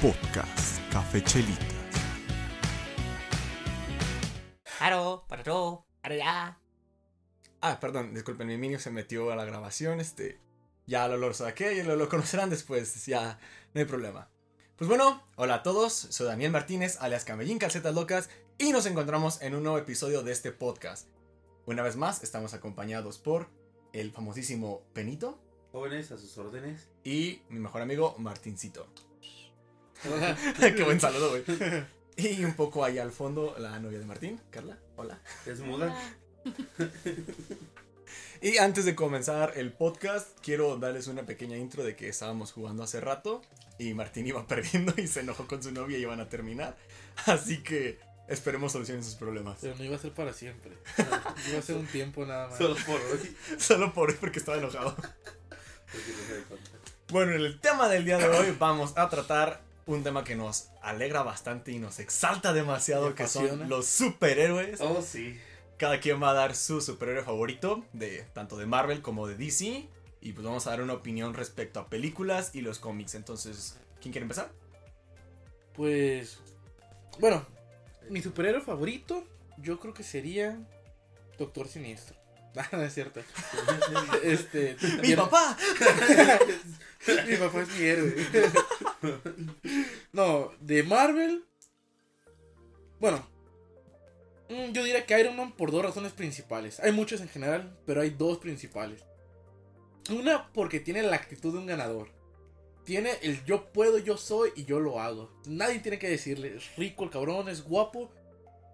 Podcast Café Chelitas. Aro, pararó, ya. Ah, perdón, disculpen, mi niño se metió a la grabación, este... Ya lo, lo saqué y lo, lo conocerán después, ya, no hay problema. Pues bueno, hola a todos, soy Daniel Martínez, alias Camellín Calcetas Locas, y nos encontramos en un nuevo episodio de este podcast. Una vez más, estamos acompañados por el famosísimo Penito Jóvenes a sus órdenes. y mi mejor amigo Martincito. Qué buen saludo, güey. Y un poco ahí al fondo la novia de Martín, Carla. Hola. Es muda. Y antes de comenzar el podcast, quiero darles una pequeña intro de que estábamos jugando hace rato y Martín iba perdiendo y se enojó con su novia y iban a terminar. Así que esperemos solucionen sus problemas. Pero no iba a ser para siempre. Iba a ser un tiempo nada más. Solo por hoy. Solo por hoy porque estaba enojado. Porque no se da cuenta. Bueno, en el tema del día de hoy vamos a tratar un tema que nos alegra bastante y nos exalta demasiado, que son los superhéroes. Oh, sí. Cada quien va a dar su superhéroe favorito, de tanto de Marvel como de DC. Y pues vamos a dar una opinión respecto a películas y los cómics. Entonces, ¿quién quiere empezar? Pues. Bueno, mi superhéroe favorito, yo creo que sería Doctor Siniestro. Ah, no es cierto. Este. ¡Mi papá! mi papá es mi héroe. no, de Marvel. Bueno. mm, Yo diría que Iron Man por dos razones principales. Hay muchos en general, pero hay dos principales. Una porque tiene la actitud de un ganador. Tiene el yo puedo, yo soy y yo lo hago. Nadie tiene que decirle. Es rico el cabrón, es guapo.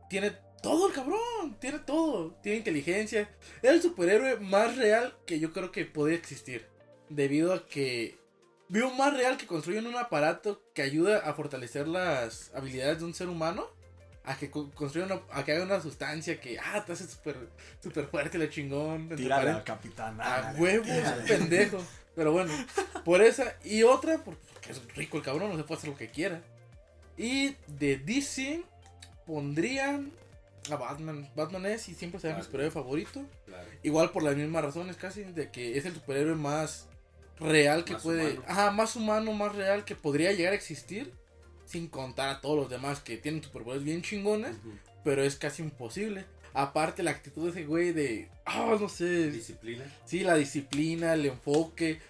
Tiene todo el cabrón. Tiene todo. Tiene inteligencia. Es el superhéroe más real que yo creo que puede existir. Debido a que veo más real que construyen un aparato que ayuda a fortalecer las habilidades de un ser humano. A que co- construyan una- a que haga una sustancia que ah, te hace súper super fuerte, la chingón. Tírala, paréntesis. capitana. A huevo, es un pendejo. Pero bueno, por esa. Y otra, por- porque es rico el cabrón, no se puede hacer lo que quiera. Y de DC pondrían a Batman. Batman es y siempre será mi superhéroe favorito. Claro. Igual por las mismas razones casi, de que es el superhéroe más real que Más puede... humano. Ajá, más humano, más real que podría llegar a existir. Sin contar a todos los demás que tienen superpoderes bien chingones. Pero es casi imposible. Aparte la actitud de ese güey de... Ah, no sé. Disciplina. Sí, la disciplina, el enfoque.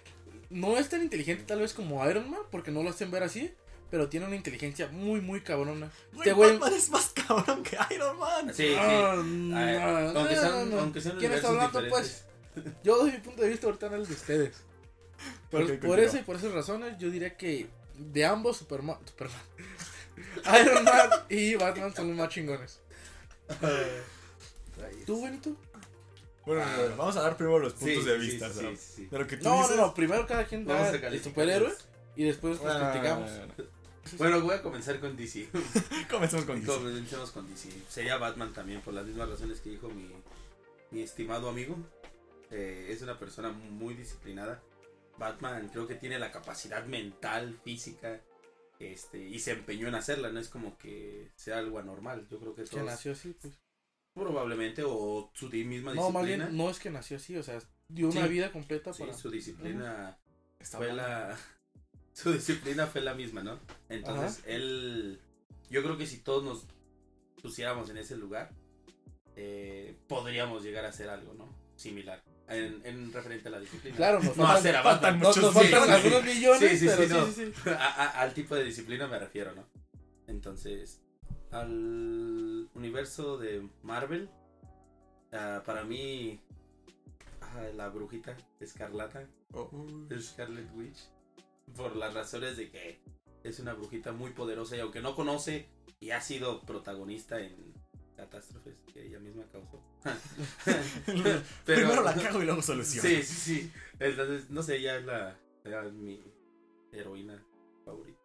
No es tan inteligente tal vez como Iron Man, porque no lo hacen ver así. Pero tiene una inteligencia muy, muy cabrona. Güey, Este güey... Batman es más cabrón que Iron Man. Sí, sí. Ah, A ver, no, aunque no, sean, no. aunque sean ¿Quién está hablando, pues? Yo doy mi punto de vista ahorita en el de ustedes. Por, eso y por esas razones, yo diría que de ambos, Superman, Superman Iron Man y Batman son los más chingones. ¿Tú, Benito? Bueno, Ah. vamos a dar primero los Sí, puntos de vista. sí, ¿no? sí, sí. De lo que tú No, no, dices. no. Primero cada quien Vamos da el superhéroe y después los Ah, criticamos. Bueno, voy a comenzar con DC. Comencemos con DC. Comencemos con DC. Sería Batman también, por las mismas razones que dijo mi, mi estimado amigo. Eh, es una persona muy disciplinada. Batman creo que tiene la capacidad mental, física, este, y se empeñó en hacerla. No es como que sea algo anormal. Yo creo que Que todos, nació así, pues. probablemente, o su misma No, más disciplina. bien, no es que nació así, o sea, dio una vida completa Sí, para. su disciplina Está fue la su disciplina fue la misma, ¿no? Entonces, él yo creo que si todos nos pusiéramos en ese lugar eh, podríamos llegar a hacer algo, ¿no? Similar en, en referente a la disciplina. Claro, nos No faltan, hacer a faltan nos, muchos nos faltan millones. algunos millones, Sí, sí, pero sí, no. sí, sí, sí. A- a- al tipo de disciplina me refiero, ¿no? Entonces, al universo de Marvel, ah, para mí, ah, la brujita escarlata Oh. es Scarlet Witch por las razones de que es una brujita muy poderosa y aunque no conoce y ha sido protagonista en catástrofes que ella misma causó. Primero la cago y luego soluciono. Sí, sí, sí. Entonces, no sé, ella es la, mi heroína favorita.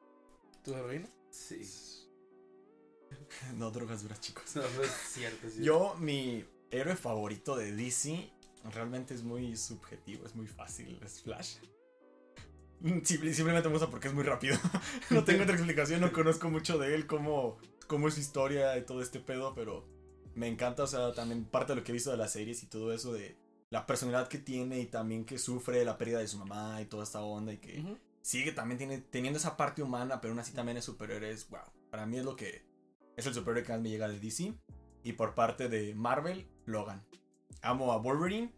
¿Tu heroína? Sí. No drogas duras, chicos. No, no es cierto. sí. Yo, mi héroe favorito de DC realmente es muy subjetivo, es muy fácil, es Flash. Mm, simple- simplemente me gusta porque es muy rápido. no tengo otra explicación, no conozco mucho de él, cómo, cómo es su historia y todo este pedo, pero me encanta, o sea, también parte de lo que he visto de las series y todo eso de la personalidad que tiene y también que sufre la pérdida de su mamá y toda esta onda y que sigue también tiene, teniendo esa parte humana, pero aún así también es superhéroe. Es, wow, para mí es lo que es el superhéroe que más me llega de DC. Y por parte de Marvel, Logan. Amo a Wolverine.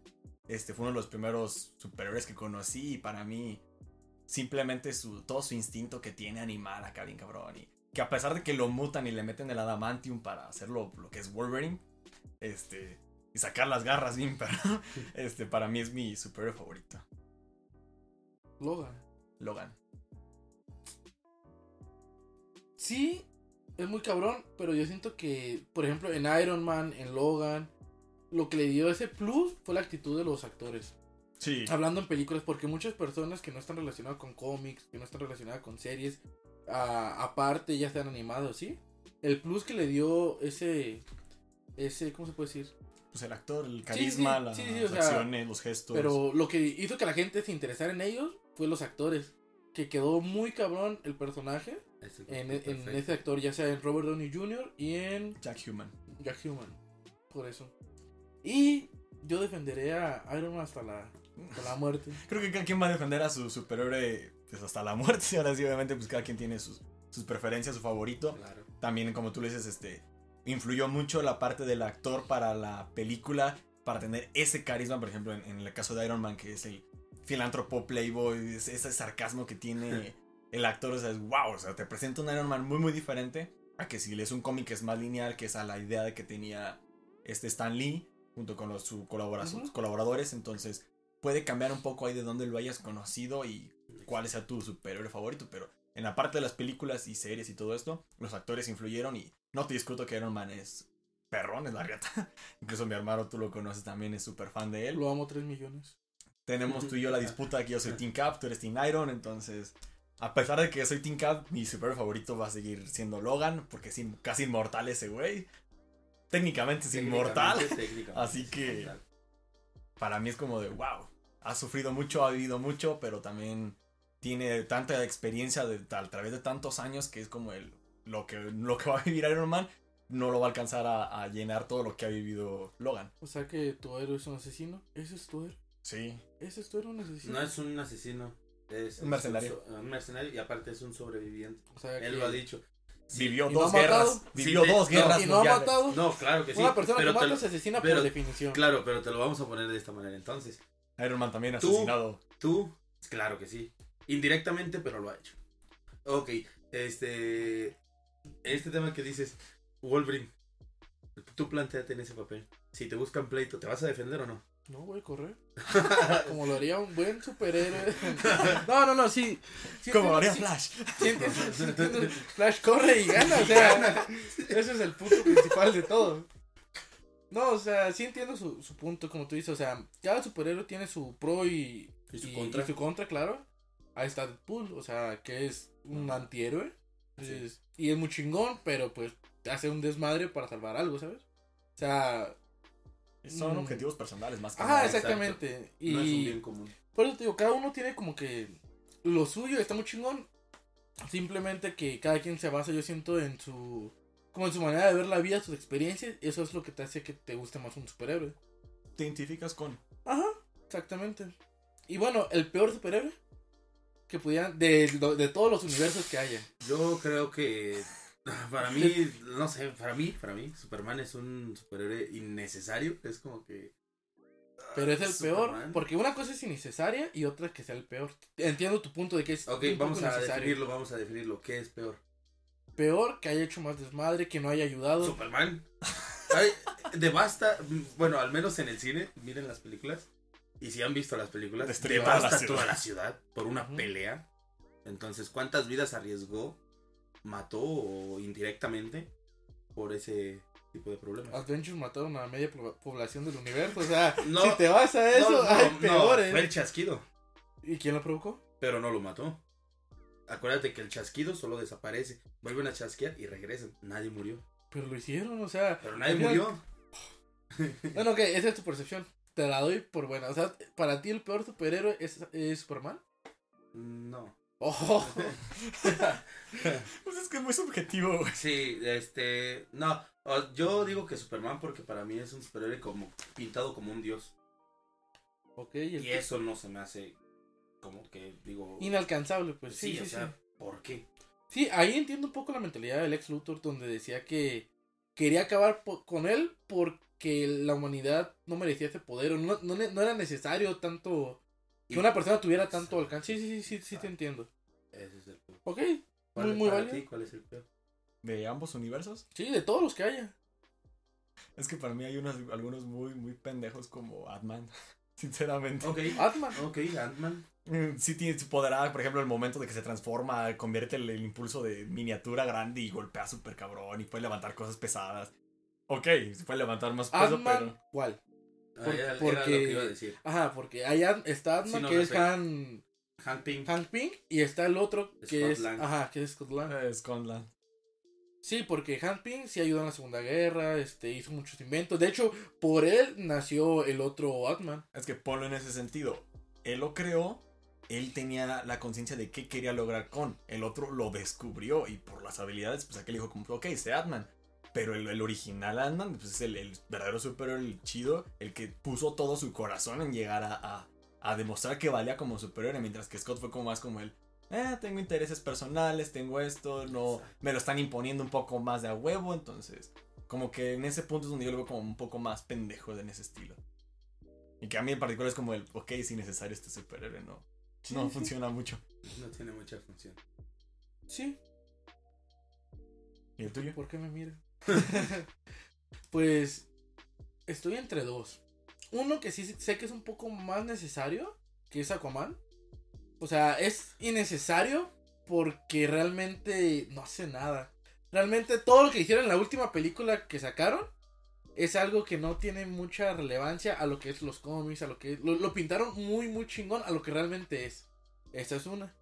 Este fue uno de los primeros superhéroes que conocí y para mí simplemente su, todo su instinto que tiene animal acá bien cabrón. Y que a pesar de que lo mutan y le meten el adamantium para hacerlo lo que es Wolverine, este, y sacar las garras bien, este, para mí es mi superhéroe favorito. Logan. Logan. Sí, es muy cabrón, pero yo siento que, por ejemplo, en Iron Man, en Logan, lo que le dio ese plus fue la actitud de los actores. Sí. Hablando en películas, porque muchas personas que no están relacionadas con cómics, que no están relacionadas con series, aparte ya están animados, ¿sí? El plus que le dio ese, ese, ¿cómo se puede decir? Pues el actor, el carisma, sí, las sí, sí, o sea, acciones, los gestos. Pero lo que hizo que la gente se interesara en ellos fue los actores. Que quedó muy cabrón el personaje Es el en, perfecto. en ese actor, ya sea en Robert Downey Jr. y en Jack Human. Jack Human. Por eso. Y yo defenderé a Iron Man hasta la, hasta la muerte. Creo que cada quien va a defender a su superhéroe pues, hasta la muerte. Ahora sí, obviamente, pues cada quien tiene sus, sus preferencias, su favorito. Claro. También, como tú le dices, este, influyó mucho la parte del actor para la película, para tener ese carisma, por ejemplo, en, en el caso de Iron Man, que es el filántropo playboy, es- ese sarcasmo que tiene el actor, o sea, es wow, o sea, te presenta un Iron Man muy, muy diferente a que si lees un cómic que es más lineal, que es a la idea de que tenía este Stan Lee, junto con los sus colabora- Ujú. sus colaboradores, entonces puede cambiar un poco ahí de dónde lo hayas conocido y cuál sea tu superhéroe favorito, pero en la parte de las películas y series y todo esto, los actores influyeron y no te discuto que Iron Man es perrón, es la reta. Incluso mi hermano, tú lo conoces también, es súper fan de él. Lo amo 3 millones. Tenemos tú y yo la disputa que yo soy Team Cap, tú eres Team Iron, entonces... A pesar de que soy Team Cap, mi superhéroe favorito va a seguir siendo Logan, porque es in- casi inmortal ese güey. Técnicamente es inmortal. Técnicamente, Así que- para mí es como de wow. Ha sufrido mucho, ha vivido mucho, pero también tiene tanta experiencia de, a través de tantos años que es como el lo que, lo que va a vivir Iron Man no lo va a alcanzar a, a llenar todo lo que ha vivido Logan. O sea que tu héroe es un asesino. Ese es tu héroe. Sí. Ese es tu héroe, un asesino. No es un asesino. Es Un mercenario. un, mercenario y aparte es un sobreviviente. O sea Él lo ha dicho. Sí, Vivió ¿Y no dos guerras. Vivió Sí, dos guerras Y no ha matado. No, claro que sí. Una persona pero que mata lo- es asesina pero- por definición. Claro, pero te lo vamos a poner de esta manera entonces. Iron Man también Tú- asesinado. Tú, claro que sí. Indirectamente, pero lo ha hecho. Ok, este. Este tema que dices, Wolverine. Tú planteate en ese papel. Si te buscan pleito, ¿te vas a defender o no? No, voy a correr. Como lo haría un buen superhéroe. No, no, no, sí. sí Como lo haría Flash. sí- sí entiendo- sí entiendo. Flash corre y gana, o sea. Ese es el punto principal de todo. No, o sea, sí entiendo su, su punto, como tú dices. O sea, cada superhéroe tiene su pro y, Y su contra. y su contra, claro. Ahí está Deadpool, o sea, que es un antihéroe. Sí. Y es muy chingón, pero pues hace un desmadre para salvar algo, ¿sabes? O sea, Son Mm. objetivos personales más que ah, nada. exacto. exactamente. Y No es un bien común. por eso te digo, cada uno tiene como que lo suyo, está muy chingón. Simplemente que cada quien se basa, yo siento, en su. Como en su manera de ver la vida, sus experiencias. Eso es lo que te hace que te guste más un superhéroe. Te identificas con. Ajá, exactamente. Y bueno, el peor superhéroe que pudieran. De, de todos los universos que haya. Yo creo que para mí, no sé, para mí, para mí, Superman es un superhéroe innecesario. Es como que. Pero es el peor. Superman. Porque una cosa es innecesaria y otra que sea el peor. Entiendo tu punto de que es. Ok, vamos a definirlo, vamos a definirlo. ¿Qué es peor? Peor que haya hecho más desmadre, que no haya ayudado. Superman. Ay, devasta, bueno, al menos en el cine, miren las películas. Y si han visto las películas, Destruye toda la devasta ciudad. toda la ciudad por una pelea. Entonces, ¿cuántas vidas arriesgó, mató o indirectamente por ese tipo de problemas? Adventures mataron a la media po- población del universo. O sea, No, si te vas a eso, No, no, hay no, peores. fue el chasquido, ¿Y quién lo provocó? pero no lo mató. Acuérdate que el chasquido solo desaparece. Vuelven a chasquear y regresan. Nadie murió. Pero lo hicieron, o sea. Pero nadie murió. Bueno, ok, esa es tu percepción. Te la doy por buena. O sea, para ti el peor superhéroe es, es Superman. No. Oh, Pues es que es muy subjetivo, güey. Sí, este. No, yo digo que Superman porque para mí es un superhéroe como pintado como un dios. ok, y eso no se me hace como que digo. Inalcanzable, pues sí, sí, o sí. sea, ¿por qué? Sí, ahí entiendo un poco la mentalidad del ex Luthor, donde decía que quería acabar con él porque la humanidad no merecía ese poder, o no, no, no era necesario tanto que una persona tuviera tanto alcance. Sí, sí, sí, sí, sí te entiendo. Ese es el punto. Ok, ¿Cuál muy, muy para válido. ti? ¿Cuál es el peor? ¿De ambos universos? Sí, de todos los que haya. Es que para mí hay unos, algunos muy, muy pendejos como Atman. Sinceramente. Ok. Atman. Ok, Ant-Man. Mm, Sí tiene su poder, ah, por ejemplo, el momento de que se transforma, convierte el, el impulso de miniatura grande y golpea súper cabrón y puede levantar cosas pesadas. Ok, se puede levantar más peso, pero... ¿cuál? Ah, Por- era, era porque- lo que iba a decir. Ajá, porque allá está Atman, Sí, no, que es. Han, Hank Pym. Hank Pym, y está el otro que Scott es. Lang. Ajá, que es Scott Lang. Eh, Scotland. Sí, porque Hank Pym sí ayudó en la Segunda Guerra, este, hizo muchos inventos. De hecho, por él nació el otro Atman. Es que ponlo en ese sentido. Él lo creó, él tenía la conciencia de qué quería lograr con. El otro lo descubrió y por las habilidades, pues aquel dijo como, ok, sé Atman. Pero el, el original Atman, pues es el, el verdadero superior, el chido, el que puso todo su corazón en llegar a, a, a demostrar que valía como superior, mientras que Scott fue como más como él. Eh, tengo intereses personales, tengo esto, no, me lo están imponiendo un poco más de a huevo, entonces, como que en ese punto es donde yo lo veo como un poco más pendejo de en ese estilo. Y que a mí en particular es como el, ok, es innecesario este superhéroe, no, no funciona mucho. No tiene mucha función. Sí, ¿Y el tuyo? ¿por qué me mira? pues estoy entre dos. Uno que sí sé que es un poco más necesario, que es Aquaman. O sea, es innecesario porque realmente no hace nada. Realmente todo lo que hicieron en la última película que sacaron es algo que no tiene mucha relevancia a lo que es los cómics, a lo que lo, lo pintaron muy muy chingón a lo que realmente es. Esta es una.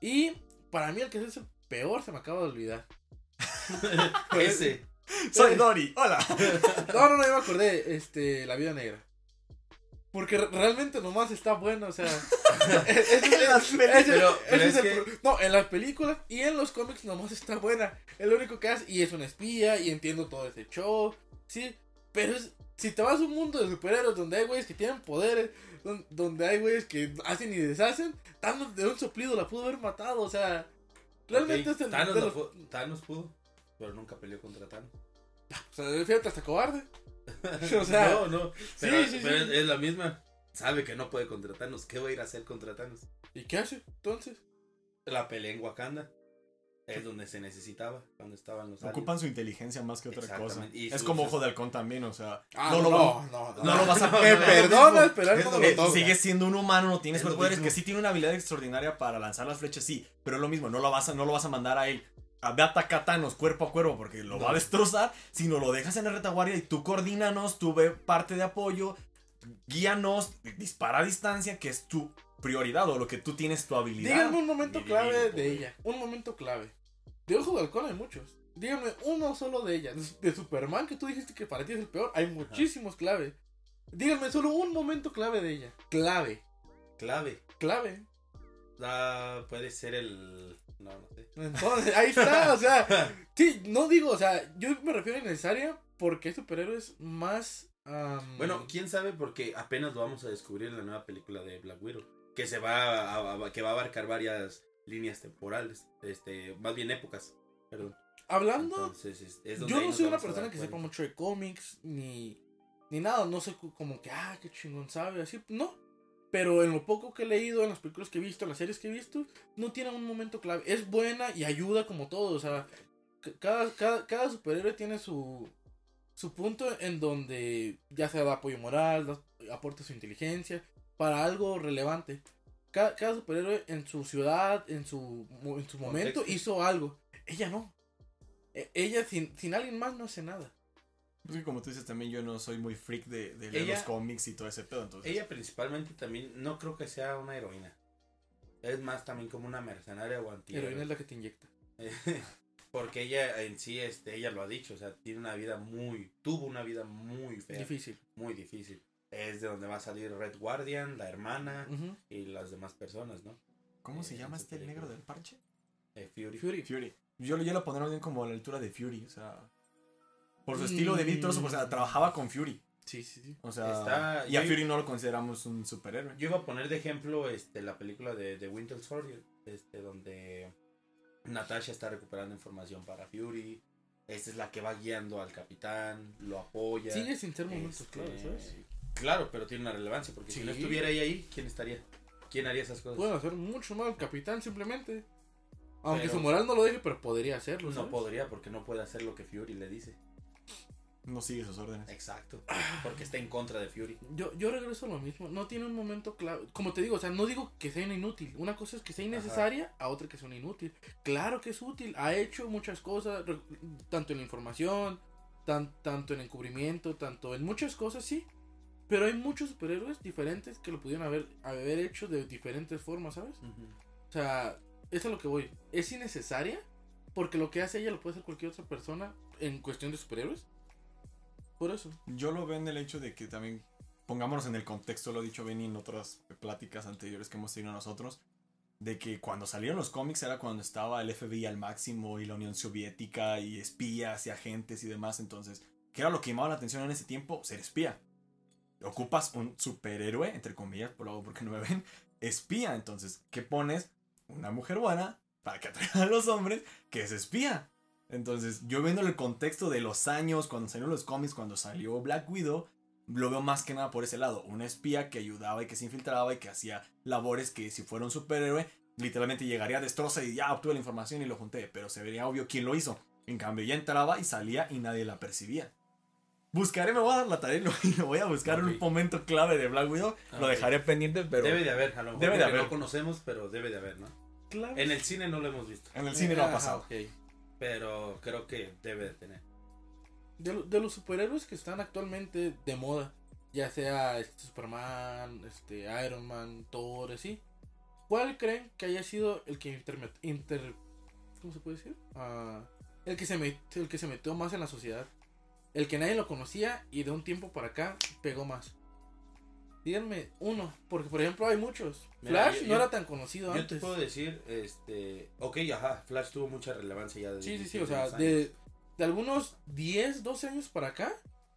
Y para mí el que es el peor se me acaba de olvidar. Ese. Soy Dory, hola. No, no, no, yo me acordé, este, La Vida Negra. Porque re- realmente nomás está bueno, o sea. No, en las películas y en los cómics nomás está buena. Es lo único que hace. Y es una espía y entiendo todo ese show. Sí, pero es- si te vas a un mundo de superhéroes donde hay güeyes que tienen poderes, don- donde hay güeyes que hacen y deshacen, Thanos de un soplido la pudo haber matado, o sea. Realmente Ok, es el. Thanos, los- pu- Thanos pudo, pero nunca peleó contra Thanos. o sea, fíjate, hasta cobarde. O sea, no, no. Pero, sí, pero sí. Es, la misma. Sabe que no puede contra Thanos. ¿Qué va a ir a hacer contra Thanos? ¿y qué hace entonces? La pelea en Wakanda. Es donde se necesitaba cuando estaban los aliens. Ocupan su inteligencia más que otra cosa. Y Es como Ojo de Halcón también, o sea. Ah, no, lo va- no, no lo vas a no, me no, no, perdonas, pero Es no lo lo mismo. toca. Sigue siendo un humano, no tienes Es lo superpoderes, mismo. que sí tiene una habilidad extraordinaria para lanzar las flechas, sí, pero es lo mismo, no lo vas a, no lo vas a mandar a él. A ve a Thanos cuerpo a cuerpo porque lo va a destrozar, sino lo dejas en la retaguardia y tú coordínanos, tú ve parte de apoyo, guíanos, dispara a distancia, que es tu prioridad o lo que tú tienes tu habilidad. Díganme un momento clave de ella. Un momento clave. De Ojo de Halcón hay muchos. Díganme uno solo de ella. De Superman, que tú dijiste que para ti es el peor, hay muchísimos clave. Díganme solo un momento clave de ella. Clave. Clave. Clave. Ah, puede ser el. No, no sé. Entonces, ahí está, o sea. Sí, no digo, o sea, yo me refiero a innecesaria porque hay superhéroes más. am, Bueno, quién sabe porque apenas lo vamos a descubrir en la nueva película de Black Widow. Que se va a, a- que va a abarcar varias líneas temporales. Este, más bien épocas. Perdón. hablando Entonces, es, es donde Yo no soy una persona que sepa mucho de cómics, ni, ni nada, no sé como que, ah, qué chingón sabe, así, no. Pero en lo poco que he leído, en las películas que he visto, en las series que he visto, no tiene un momento clave. Es buena y ayuda como todo, o sea, cada, cada, cada superhéroe tiene su, su punto en donde ya sea da apoyo moral, da- aporta su inteligencia, para algo relevante. Cada, cada superhéroe en su ciudad, en su, en su momento, Contexto. hizo algo. Ella no. E- Ella sin, sin alguien más no hace nada. Es que como tú dices también yo no soy muy freak de, de leer Ella- los cómics y todo ese pedo, entonces. Ella principalmente también, no creo que sea una heroína. Es más también como una mercenaria o antihéroe. Heroína es la que te inyecta. Porque ella en sí, este, ella lo ha dicho, o sea, tiene una vida muy, tuvo una vida muy fea, Difícil. muy difícil. Es de donde va a salir Red Guardian, la hermana y las demás personas, ¿no? ¿Cómo se Eh, llama este película. negro del parche? Eh, Fury. Fury. Fury. Yo, yo lo pondría bien como a la altura de Fury, o sea. Por su estilo de eso, o sea, trabajaba con Fury. Sí, sí, sí. O sea, Está- y a yo- Fury no lo consideramos un superhéroe. Yo iba a poner de ejemplo este, la película de, de Winter Soldier, este, donde Natasha está recuperando información para Fury. Esta es la que va guiando al capitán, lo apoya. Sigue sin ser momentos Este, claros, ¿sabes? Claro, pero tiene una relevancia, porque si no estuviera ella ahí, ¿quién estaría? ¿Quién haría esas cosas? Pueden hacer mucho mal al capitán simplemente. Aunque Pero- su moral no lo deje, pero podría hacerlo. no ¿sabes? podría, porque no puede hacer lo que Fury le dice. No sigue sus órdenes. Exacto. Porque está en contra de Fury. Yo, yo regreso a lo mismo. No tiene un momento clave. Como te digo, o sea, no digo que sea una inútil. Una cosa es que sea innecesaria, a otra que sea una inútil. Claro que es útil. Ha hecho muchas cosas, tanto en la información, tan, tanto en encubrimiento, tanto en muchas cosas, sí. Pero hay muchos superhéroes diferentes que lo pudieron haber, haber hecho de diferentes formas, ¿sabes? O sea, eso es a lo que voy. Es innecesaria porque lo que hace ella lo puede hacer cualquier otra persona en cuestión de superhéroes. Por eso. Yo lo veo en el hecho de que también, pongámonos en el contexto, lo he dicho Benny en otras pláticas anteriores que hemos tenido nosotros, de que cuando salieron los cómics era cuando estaba el FBI al máximo y la Unión Soviética y espías y agentes y demás, entonces, ¿qué era lo que llamaba la atención en ese tiempo? Ser espía. Ocupas un superhéroe, entre comillas, por lo porque no me ven, espía, entonces, ¿qué pones? Una mujer buena para que atraiga a los hombres que es espía. Entonces, yo viendo el contexto de los años, cuando salieron los cómics, cuando salió Black Widow, lo veo más que nada por ese lado. Una espía que ayudaba y que se infiltraba y que hacía labores que si fuera un superhéroe, literalmente llegaría a destroza y ya obtuve la información y lo junté. Pero se vería obvio quién lo hizo. En cambio, ya entraba y salía y nadie la percibía. Buscaré, me voy a dar la tarea y lo, voy a buscar Ok. un momento clave de Black Widow. Lo dejaré pendiente, pero Debe de haber, a lo mejor Debe de haber. no conocemos, pero debe de haber, ¿no? Claro. En el cine no lo hemos visto, en el cine no ha Ajá, pasado. ok. Pero creo que debe de tener. De, lo- de los superhéroes que están actualmente de moda, ya sea este, Superman, este, Iron Man, Thor, así, ¿cuál creen que haya sido el que interme- inter, ¿cómo se puede decir? Ah, el que se met- el que se metió más en la sociedad, el que nadie lo conocía y de un tiempo para acá pegó más. Díganme uno, porque por ejemplo hay muchos. Mira, Flash yo- no yo- era tan conocido Yo te antes. puedo decir, este, ok, ajá, Flash tuvo mucha relevancia ya. Sí, sí, sí, desde o sea, de, de algunos 10, 12 años para acá,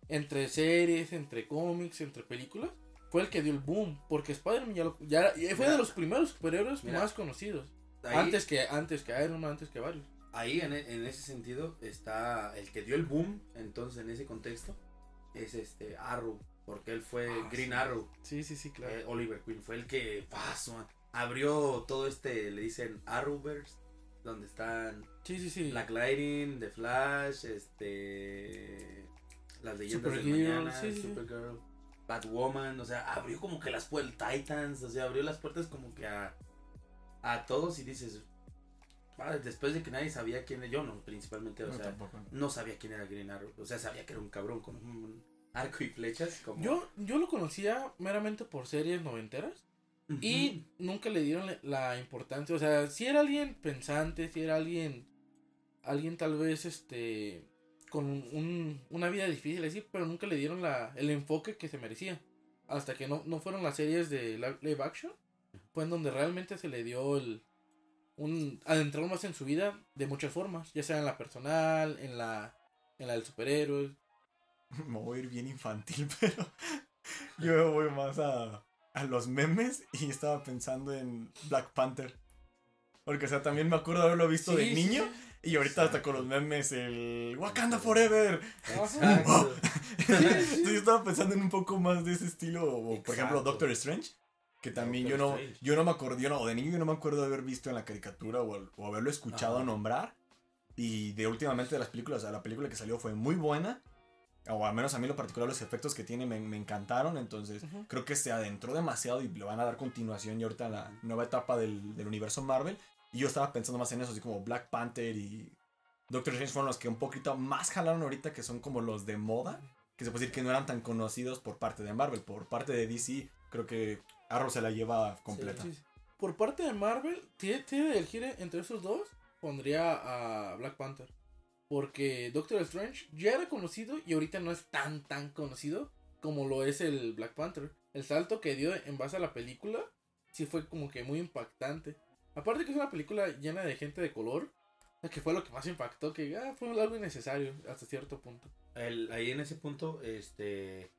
entre series, entre cómics, entre películas, fue el que dio el boom, porque Spider-Man ya, lo- ya fue Mira. de los primeros superhéroes Mira. más conocidos. Ahí, Antes que antes que Iron Man, antes que varios. ahí en, e- en ese sentido está el que dio el boom, entonces en ese contexto, es este Arrow, porque él fue Ah, Green sí. Arrow. Sí, sí, sí, claro. Eh, Oliver Queen fue el que pasó, abrió todo este, le dicen Arrowverse, donde están sí, sí, sí. Black Lightning, The Flash, este, las leyendas del Supergirl, mañana, sí. Supergirl, Batwoman, o sea, abrió como que las puertas, Titans, o sea, abrió las puertas como que a, a todos y dices, "Ah, después de que nadie sabía quién era yo, no, principalmente, o No, sea, tampoco. no sabía quién era Green Arrow, o sea, sabía que era un cabrón un arco y flechas, como... Yo, yo lo conocía meramente por series noventeras y nunca le dieron la- importancia. O sea, si era alguien pensante, si era alguien, alguien tal vez este con un, una vida difícil así, pero nunca le dieron la, el enfoque que se merecía. Hasta que no, no fueron las series de live action, fue en donde realmente se le dio el un adentrar más en su vida de muchas formas, ya sea en la personal, en la en la del superhéroe. Me voy a ir bien infantil, pero yo me voy más a, a los memes y estaba pensando en Black Panther. Porque, o sea, también me acuerdo de haberlo visto de Sí, sí, niño sí. y ahorita hasta Exacto. con los memes el Wakanda Forever. Exacto. Entonces yo estaba pensando en un poco más de ese estilo, o, por ejemplo. Doctor Strange. Que también yo no, Strange. yo no me acuerdo, yo no, de niño yo no me acuerdo de haber visto en la caricatura o, o haberlo escuchado Ajá. nombrar. Y de últimamente de las películas, o sea, la película que salió fue muy buena. O al menos a mí lo particular los efectos que tiene me, me encantaron. Entonces creo que se adentró demasiado y le van a dar continuación ya ahorita en la nueva etapa del, del universo Marvel. Y yo estaba pensando más en eso, así como Black Panther y Doctor Strange fueron los que un poquito más jalaron ahorita, que son como los de moda. Que se puede decir que no eran tan conocidos por parte de Marvel. Por parte de DC, creo que Arrow se la lleva completa. Sí, sí. Por parte de Marvel, si he de elegir entre esos dos, pondría a Black Panther. Porque Doctor Strange ya era conocido y ahorita no es tan tan conocido como lo es el Black Panther. El salto que dio en base a la película sí fue como que muy impactante. Aparte que es una película llena de gente de color, que fue lo que más impactó, que ah, fue algo innecesario hasta cierto punto. Ahí en ese punto, este,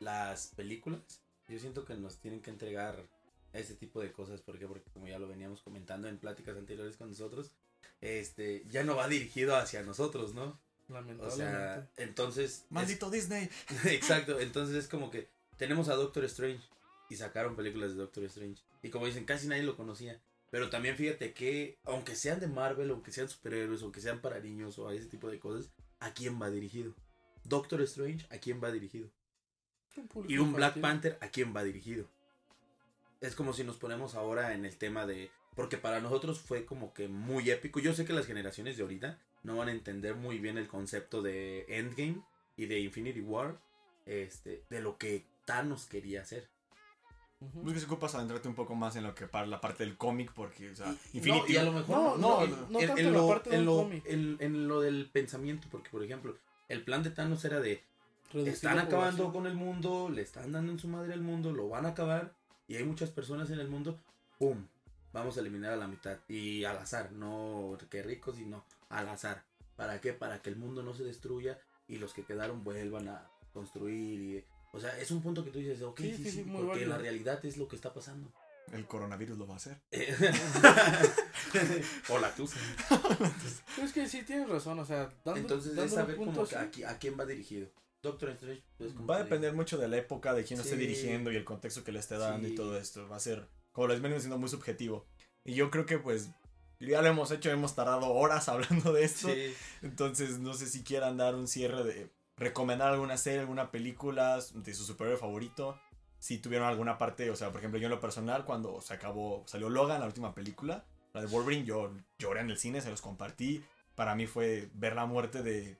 las películas, yo siento que nos tienen que entregar este tipo de cosas. ¿Por qué? Porque como ya lo veníamos comentando en pláticas anteriores con nosotros, este, ya no va dirigido hacia nosotros, ¿no? O Lamentablemente. sea, entonces... es- Maldito Disney. Exacto, entonces es como que tenemos a Doctor Strange y sacaron películas de Doctor Strange. Y como dicen, casi nadie lo conocía. Pero también fíjate que, aunque sean de Marvel, aunque sean superhéroes, aunque sean para niños o a ese tipo de cosas, ¿a quién va dirigido? Doctor Strange, ¿a quién va dirigido? Y un Black. Panther, ¿a quién va dirigido? Es como si nos ponemos ahora en el tema de... Porque para nosotros fue como que muy épico. Yo sé que las generaciones de ahorita no van a entender muy bien el concepto de Endgame y de Infinity War. Este, de lo que Thanos quería hacer. Ujú. Pues que se ocupas adentrarte un poco más en lo que para la parte del cómic, porque, o sea, Y- Infinity no, y a lo mejor No, no, en- no en- tanto en en la lo- parte de en un lo- cómic. en- en lo del pensamiento, porque por ejemplo, el plan de Thanos era de Reducir están acabando con el mundo, le están dando en su madre al mundo, lo van a acabar y hay muchas personas en el mundo, ¡pum! Vamos a eliminar a la mitad y al azar, no que ricos y no, al azar. ¿Para qué? Para que el mundo no se destruya y los que quedaron vuelvan a construir y o sea, es un punto que tú dices, ok, Sí, sí, sí, sí, sí, muy porque válido. la realidad es lo que está pasando. el coronavirus lo va a hacer. o la tusa. Es que sí tienes razón, o sea, dando, Entonces es saber punto como que así, a, qui- a quién va dirigido. Doctor Strange, pues, como Va a depender mucho de la época, de quién lo esté dirigiendo y el contexto que le esté dando Sí. y todo esto. Va a ser, como les vengo diciendo, muy subjetivo. Y yo creo que pues ya lo hemos hecho, hemos tardado horas hablando de esto. Sí. Entonces no sé si quieran dar un cierre de recomendar alguna serie, alguna película de su superhéroe favorito. Si tuvieron alguna parte, o sea, por ejemplo, yo en lo personal, cuando se acabó, salió Logan, la última película, la de Wolverine, yo lloré en el cine, se los compartí. Para mí fue ver la muerte de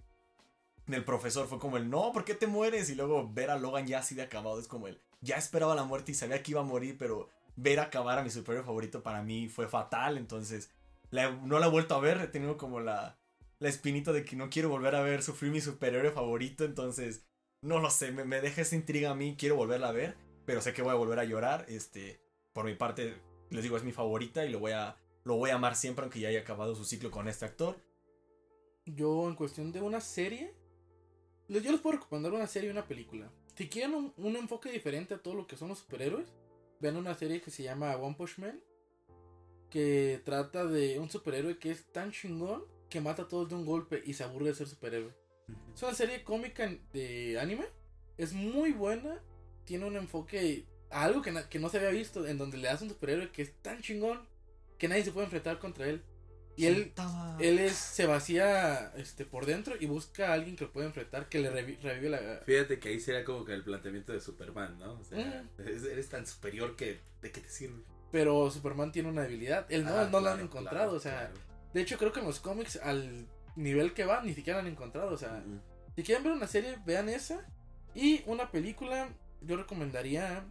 del profesor, fue como el, no, ¿por qué te mueres? Y luego ver a Logan ya así de acabado, es como el, ya esperaba la muerte y sabía que iba a morir, pero ver acabar a mi superhéroe favorito para mí fue fatal, entonces no la he vuelto a ver, he tenido como la, la espinita de que no quiero volver a ver sufrir mi superhéroe favorito, entonces no lo sé, me, me deja esa intriga a mí, quiero volverla a ver, pero sé que voy a volver a llorar, este, por mi parte, les digo, es mi favorita y lo voy a, lo voy a amar siempre aunque ya haya acabado su ciclo con este actor. yo en cuestión de una serie, yo les puedo recomendar una serie y una película. Si quieren un, un enfoque diferente a todo lo que son los superhéroes, vean una serie que se llama One Punch Man, que trata de un superhéroe que es tan chingón que mata a todos de un golpe y se aburre de ser superhéroe. Es una serie cómica de anime. Es muy buena. Tiene un enfoque a algo que, que no se había visto. En donde le das un superhéroe que es tan chingón que nadie se puede enfrentar contra él. Y él, él es, se vacía este, por dentro y busca a alguien que lo pueda enfrentar. Que le revi- revive la. Fíjate que ahí sería como que el planteamiento de Superman, ¿no? O sea, Mm. eres, tan superior que ¿de qué te sirve? Pero Superman tiene una debilidad. Él no, Ah, no la han encontrado. claro, o sea, claro. de hecho, creo que en los cómics, al nivel que va, ni siquiera la han encontrado. O sea, Mm. Si quieren ver una serie, vean esa. Y una película, yo recomendaría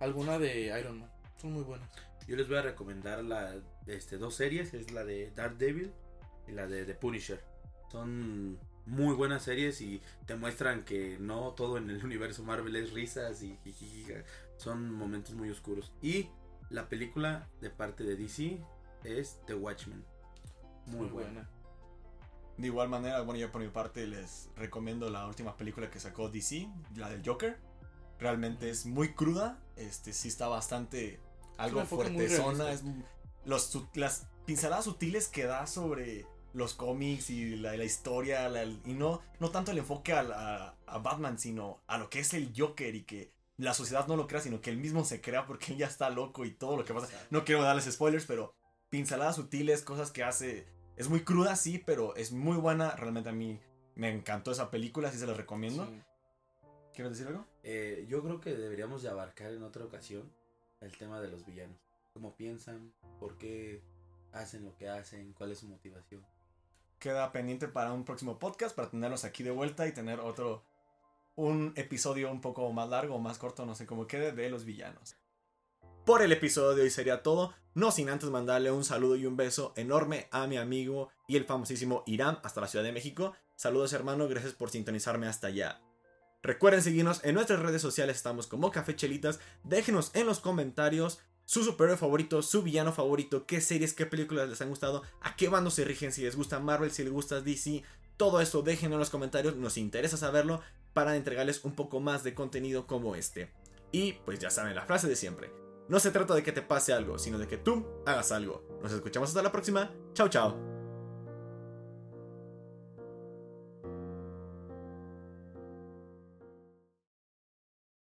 alguna de Iron Man. Son muy buenas. Yo les voy a recomendar la, este, dos series, es la de Daredevil y la de The Punisher. Son muy buenas series y te muestran que no todo en el universo Marvel es risas y son momentos muy oscuros. Y la película de parte de DC es The Watchmen. Muy, buena. De igual manera, bueno, yo por mi parte les recomiendo la última película que sacó DC, la del Joker. Realmente es muy cruda, este sí está bastante algo fuertezona, es los las pinceladas sutiles que da sobre los cómics y la, la historia la- y no no tanto el enfoque a, la- a Batman, sino a lo que es el Joker y que la sociedad no lo crea, sino que él mismo se crea porque él ya está loco y todo lo que pasa. No quiero darles spoilers, pero pinceladas sutiles, cosas que hace. Es muy cruda, sí, pero es muy buena. Realmente a mí me encantó esa película, sí se la recomiendo. Sí. ¿Quieres decir algo? Eh, yo creo que deberíamos de abarcar en otra ocasión el tema de los villanos. Cómo piensan, por qué hacen lo que hacen, cuál es su motivación. Queda pendiente para un próximo podcast, para tenerlos aquí de vuelta y tener otro. Un episodio un poco más largo o más corto, no sé cómo quede, de los villanos. Por el episodio de hoy sería todo, no sin antes mandarle un saludo y un beso enorme a mi amigo y el famosísimo Irán hasta la Ciudad de México. Saludos hermano, gracias por sintonizarme hasta allá. Recuerden seguirnos en nuestras redes sociales, estamos como Café Chelitas. Déjenos en los comentarios su superhéroe favorito, su villano favorito, qué series, qué películas les han gustado, a qué bando se rigen, si les gusta Marvel, si les gusta DC, Todo esto déjenlo en los comentarios, nos interesa saberlo para entregarles un poco más de contenido como este. Y pues ya saben la frase de siempre. No se trata de que te pase algo, sino de que tú hagas algo. Nos escuchamos hasta la próxima. Chao, chao.